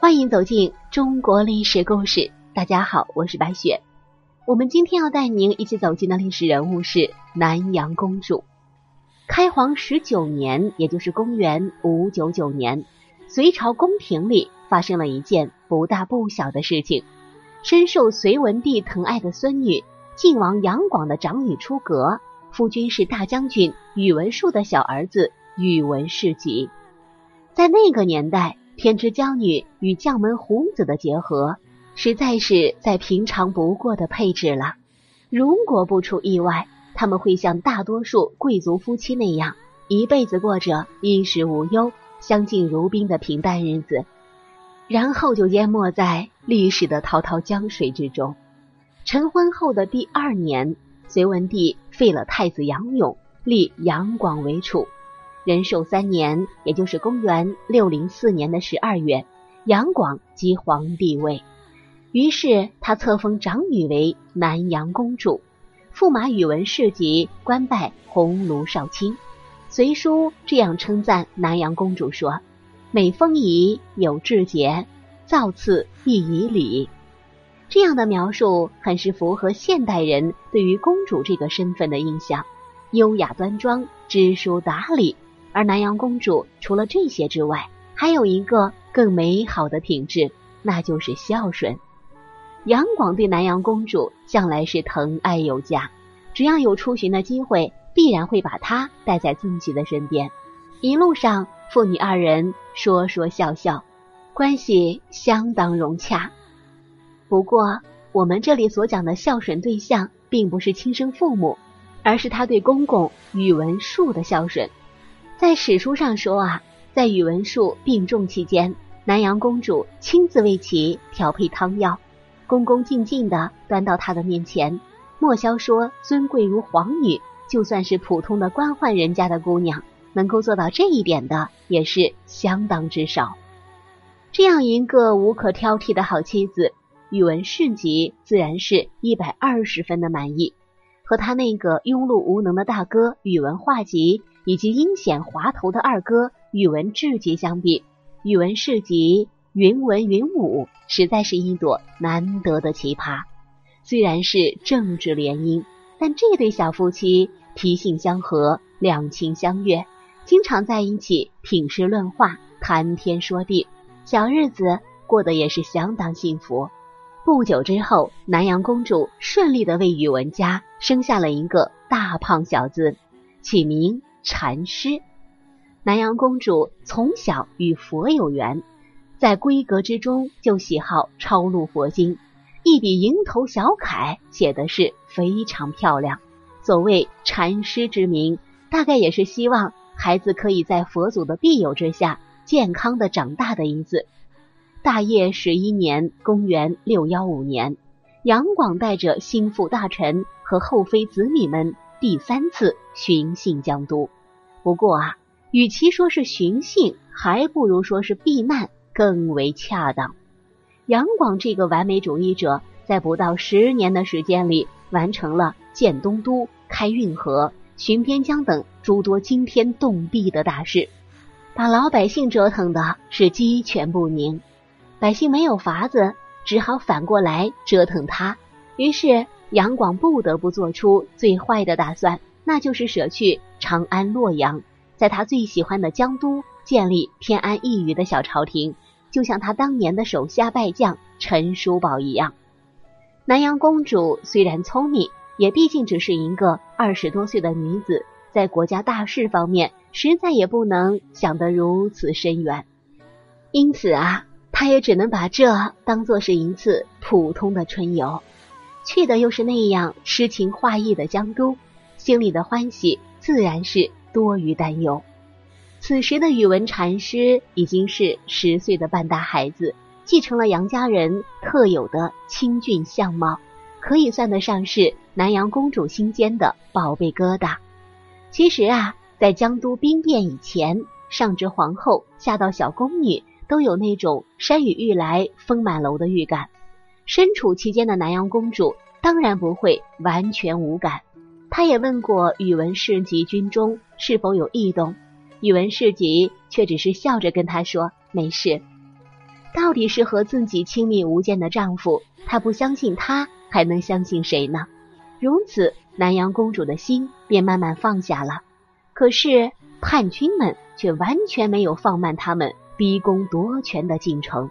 欢迎走进中国历史故事。大家好，我是白雪。我们今天要带您一起走进的历史人物是南阳公主。开皇十九年，也就是公元五九九年，隋朝宫廷里发生了一件不大不小的事情。深受隋文帝疼爱的孙女晋王杨广的长女出阁，夫君是大将军宇文述的小儿子宇文士及。在那个年代。天之娇女与将门虎子的结合，实在是再平常不过的配置了。如果不出意外，他们会像大多数贵族夫妻那样，一辈子过着衣食无忧、相敬如宾的平淡日子，然后就淹没在历史的滔滔江水之中。成婚后的第二年，隋文帝废了太子杨勇，立杨广为储。仁寿三年，也就是公元六零四年的十二月，杨广即皇帝位。于是他册封长女为南阳公主，驸马宇文士及官拜鸿胪少卿。隋书这样称赞南阳公主说：“美丰仪，有志节，造次亦以礼。”这样的描述很是符合现代人对于公主这个身份的印象：优雅端庄，知书达理。而南阳公主除了这些之外，还有一个更美好的品质，那就是孝顺。杨广对南阳公主向来是疼爱有加，只要有出巡的机会，必然会把她带在自己的身边。一路上，父女二人说说笑笑，关系相当融洽。不过，我们这里所讲的孝顺对象，并不是亲生父母，而是他对公公宇文述的孝顺。在史书上说啊，在宇文述病重期间，南阳公主亲自为其调配汤药，恭恭敬敬的端到他的面前。莫萧说尊贵如皇女，就算是普通的官宦人家的姑娘，能够做到这一点的，也是相当之少。这样一个无可挑剔的好妻子，宇文士及自然是一百二十分的满意。和他那个庸碌无能的大哥宇文化及。以及阴险滑头的二哥宇文智及相比，宇文士及云文云武实在是一朵难得的奇葩。虽然是政治联姻，但这对小夫妻脾性相合，两情相悦，经常在一起品诗论画，谈天说地，小日子过得也是相当幸福。不久之后，南阳公主顺利的为宇文家生下了一个大胖小子，起名。禅师，南阳公主从小与佛有缘，在闺阁之中就喜好抄录佛经，一笔蝇头小楷写的是非常漂亮。所谓禅师之名，大概也是希望孩子可以在佛祖的庇佑之下健康的长大的意思。大业十一年，公元六幺五年，杨广带着心腹大臣和后妃子女们第三次巡幸江都。不过啊，与其说是寻衅，还不如说是避难更为恰当。杨广这个完美主义者，在不到十年的时间里，完成了建东都、开运河、巡边疆等诸多惊天动地的大事，把老百姓折腾的是鸡犬不宁。百姓没有法子，只好反过来折腾他。于是杨广不得不做出最坏的打算。那就是舍去长安、洛阳，在他最喜欢的江都建立偏安一隅的小朝廷，就像他当年的手下败将陈叔宝一样。南阳公主虽然聪明，也毕竟只是一个二十多岁的女子，在国家大事方面，实在也不能想得如此深远。因此啊，他也只能把这当做是一次普通的春游，去的又是那样诗情画意的江都。心里的欢喜自然是多于担忧。此时的宇文禅师已经是十岁的半大孩子，继承了杨家人特有的清俊相貌，可以算得上是南阳公主心间的宝贝疙瘩。其实啊，在江都兵变以前，上至皇后，下到小宫女，都有那种山雨欲来风满楼的预感。身处其间的南阳公主，当然不会完全无感。她也问过宇文士及军中是否有异动，宇文士及却只是笑着跟他说没事。到底是和自己亲密无间的丈夫，她不相信他，还能相信谁呢？如此，南阳公主的心便慢慢放下了。可是叛军们却完全没有放慢他们逼宫夺权的进程。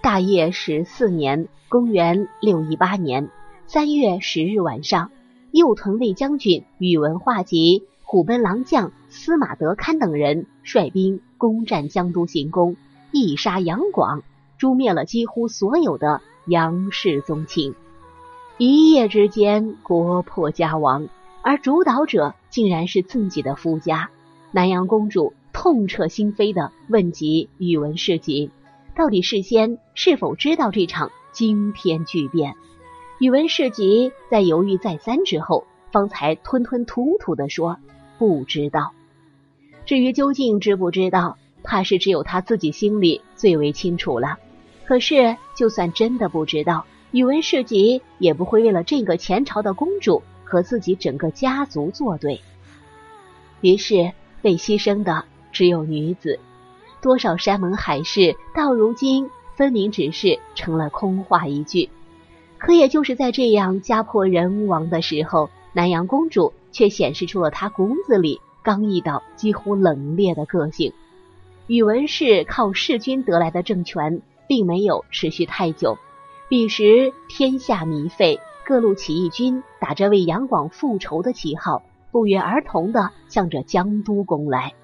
大业十四年（公元六一八年）三月十日晚上，右屯卫将军宇文化及虎贲郎将司马德堪等人率兵攻占江都行宫。一杀杨广，诛灭了几乎所有的杨氏宗亲，一夜之间国破家亡，而主导者竟然是自己的夫家。南阳公主痛彻心扉的问及宇文士及，到底事先是否知道这场惊天巨变？宇文士及在犹豫再三之后，方才吞吞吐吐的说：“不知道。”至于究竟知不知道？怕是只有他自己心里最为清楚了。可是，就算真的不知道，宇文士及也不会为了这个前朝的公主和自己整个家族作对。于是，被牺牲的只有女子。多少山盟海誓，到如今分明只是成了空话一句。可也就是在这样家破人亡的时候，南阳公主却显示出了她骨子里刚毅到几乎冷冽的个性。宇文氏靠弑君得来的政权，并没有持续太久。彼时天下糜废，各路起义军打着为杨广复仇的旗号，不约而同的向着江都攻来。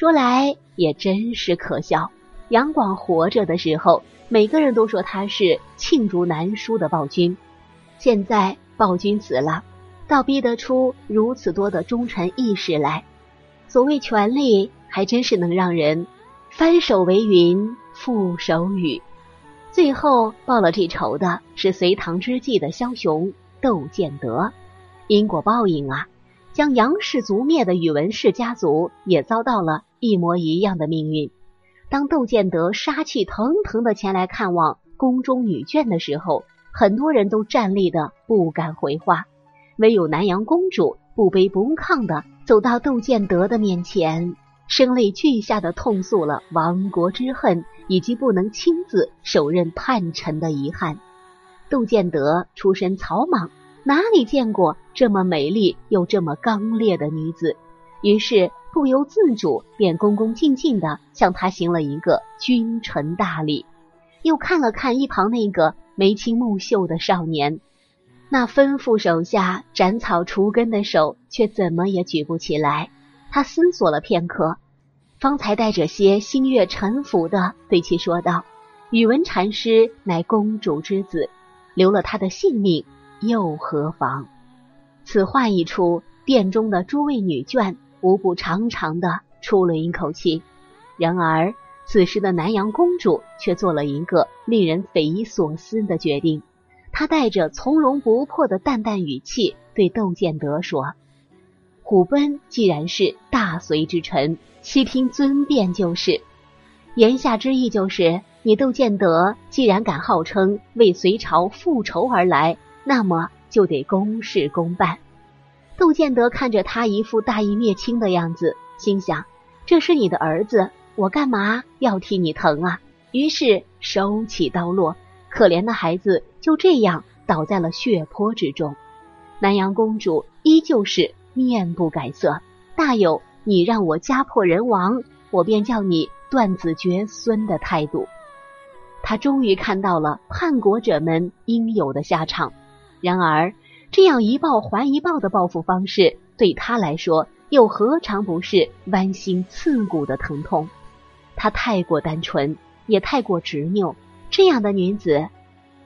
说来也真是可笑，杨广活着的时候，每个人都说他是罄竹难书的暴君。现在暴君死了，倒逼得出如此多的忠臣义士来。所谓权力。还真是能让人翻手为云，覆手雨。最后报了这仇的是隋唐之际的枭雄窦建德。因果报应啊，将杨氏族灭的宇文氏家族也遭到了一模一样的命运。当窦建德杀气腾腾的前来看望宫中女眷的时候，很多人都站立的不敢回话，唯有南阳公主不卑不亢的走到窦建德的面前。声泪俱下的痛诉了亡国之恨，以及不能亲自手刃叛臣的遗憾。窦建德出身草莽，哪里见过这么美丽又这么刚烈的女子？于是不由自主便恭恭敬敬的向他行了一个君臣大礼，又看了看一旁那个眉清目秀的少年，那吩咐手下斩草除根的手却怎么也举不起来。他思索了片刻，方才带着些心悦诚服的对其说道：“宇文禅师乃公主之子，留了他的性命又何妨？”此话一出，殿中的诸位女眷无不长长的出了一口气。然而，此时的南阳公主却做了一个令人匪夷所思的决定。她带着从容不迫的淡淡语气对窦建德说。虎贲既然是大隋之臣，悉听尊便就是。言下之意就是，你窦建德既然敢号称为隋朝复仇而来，那么就得公事公办。窦建德看着他一副大义灭亲的样子，心想：这是你的儿子，我干嘛要替你疼啊？于是手起刀落，可怜的孩子就这样倒在了血泊之中。南阳公主依旧是。面不改色，大有你让我家破人亡，我便叫你断子绝孙的态度。他终于看到了叛国者们应有的下场。然而，这样一报还一报的报复方式，对他来说又何尝不是剜心刺骨的疼痛？她太过单纯，也太过执拗。这样的女子，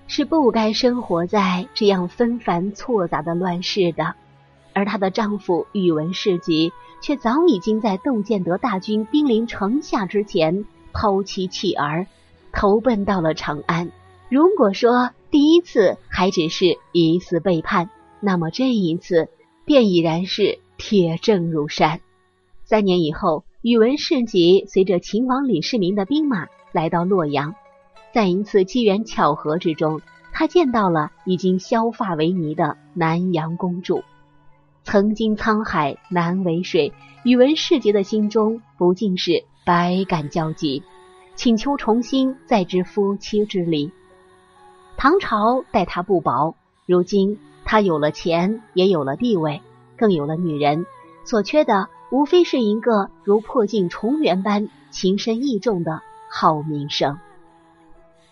是不该生活在这样纷繁错杂的乱世的。而她的丈夫宇文士及却早已经在窦建德大军兵临城下之前抛妻弃儿，投奔到了长安。如果说第一次还只是一次背叛，那么这一次便已然是铁证如山。三年以后，宇文士及随着秦王李世民的兵马来到洛阳，在一次机缘巧合之中，他见到了已经削发为尼的南阳公主。曾经沧海难为水，宇文士杰的心中不禁是百感交集，请求重新再知夫妻之礼。唐朝待他不薄，如今他有了钱，也有了地位，更有了女人，所缺的无非是一个如破镜重圆般情深意重的好名声。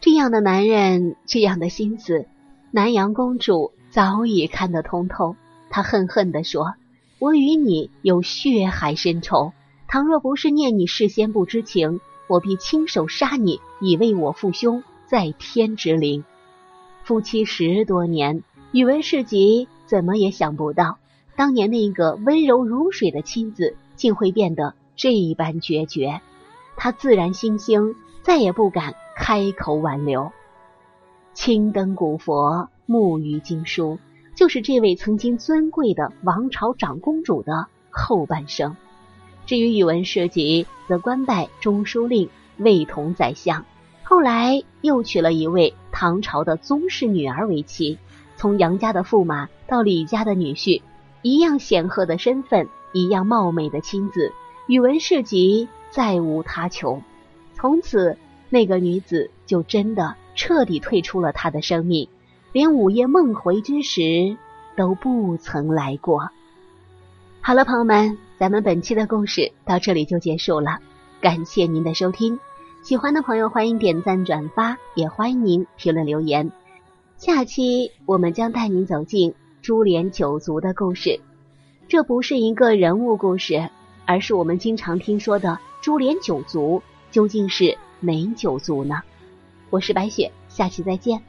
这样的男人，这样的心思，南阳公主早已看得通透。她恨恨地说：“我与你有血海深仇，倘若不是念你事先不知情，我必亲手杀你，以为我父兄在天之灵。”夫妻十多年，宇文士吉怎么也想不到，当年那个温柔如水的妻子，竟会变得这般决绝。他自然心惊，再也不敢。开口挽留，青灯古佛，木鱼经书，就是这位曾经尊贵的王朝长公主的后半生。至于宇文士及，则官拜中书令、卫同宰相，后来又娶了一位唐朝的宗室女儿为妻。从杨家的驸马到李家的女婿，一样显赫的身份，一样貌美的妻子，宇文士及再无他求。从此。那个女子就真的彻底退出了他的生命，连午夜梦回之时都不曾来过。好了，朋友们，咱们本期的故事到这里就结束了，感谢您的收听。喜欢的朋友欢迎点赞转发，也欢迎您评论留言。下期我们将带您走进株连九族的故事。这不是一个人物故事，而是我们经常听说的株连九族究竟是？哪九族呢？我是白雪，下期再见。